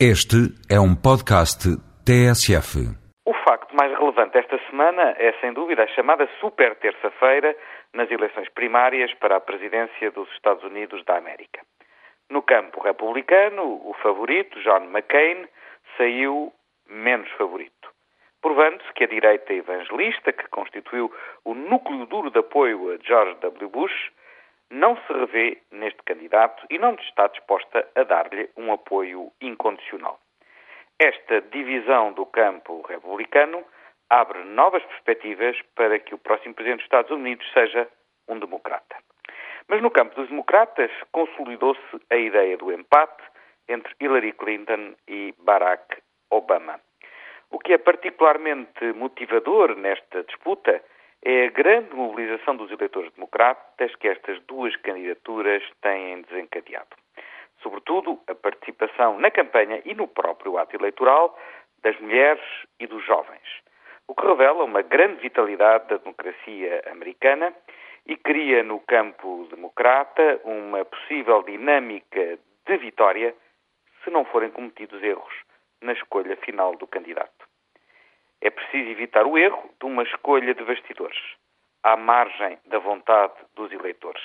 Este é um podcast TSF. O facto mais relevante esta semana é, sem dúvida, a chamada super terça-feira nas eleições primárias para a presidência dos Estados Unidos da América. No campo republicano, o favorito, John McCain, saiu menos favorito, provando-se que a direita evangelista, que constituiu o núcleo duro de apoio a George W. Bush, não se revê neste candidato e não está disposta a dar-lhe um apoio incondicional. Esta divisão do campo republicano abre novas perspectivas para que o próximo Presidente dos Estados Unidos seja um democrata. Mas no campo dos democratas consolidou-se a ideia do empate entre Hillary Clinton e Barack Obama. O que é particularmente motivador nesta disputa é a grande mobilização dos eleitores democratas que estas duas candidaturas têm desencadeado. Sobretudo, a participação na campanha e no próprio ato eleitoral das mulheres e dos jovens, o que revela uma grande vitalidade da democracia americana e cria no campo democrata uma possível dinâmica de vitória se não forem cometidos erros na escolha final do candidato. É preciso evitar o erro de uma escolha de bastidores, à margem da vontade dos eleitores,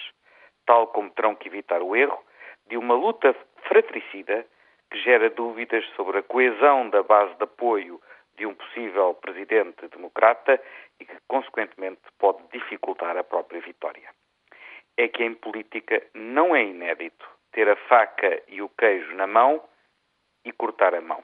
tal como terão que evitar o erro de uma luta fratricida que gera dúvidas sobre a coesão da base de apoio de um possível presidente democrata e que, consequentemente, pode dificultar a própria vitória. É que em política não é inédito ter a faca e o queijo na mão e cortar a mão.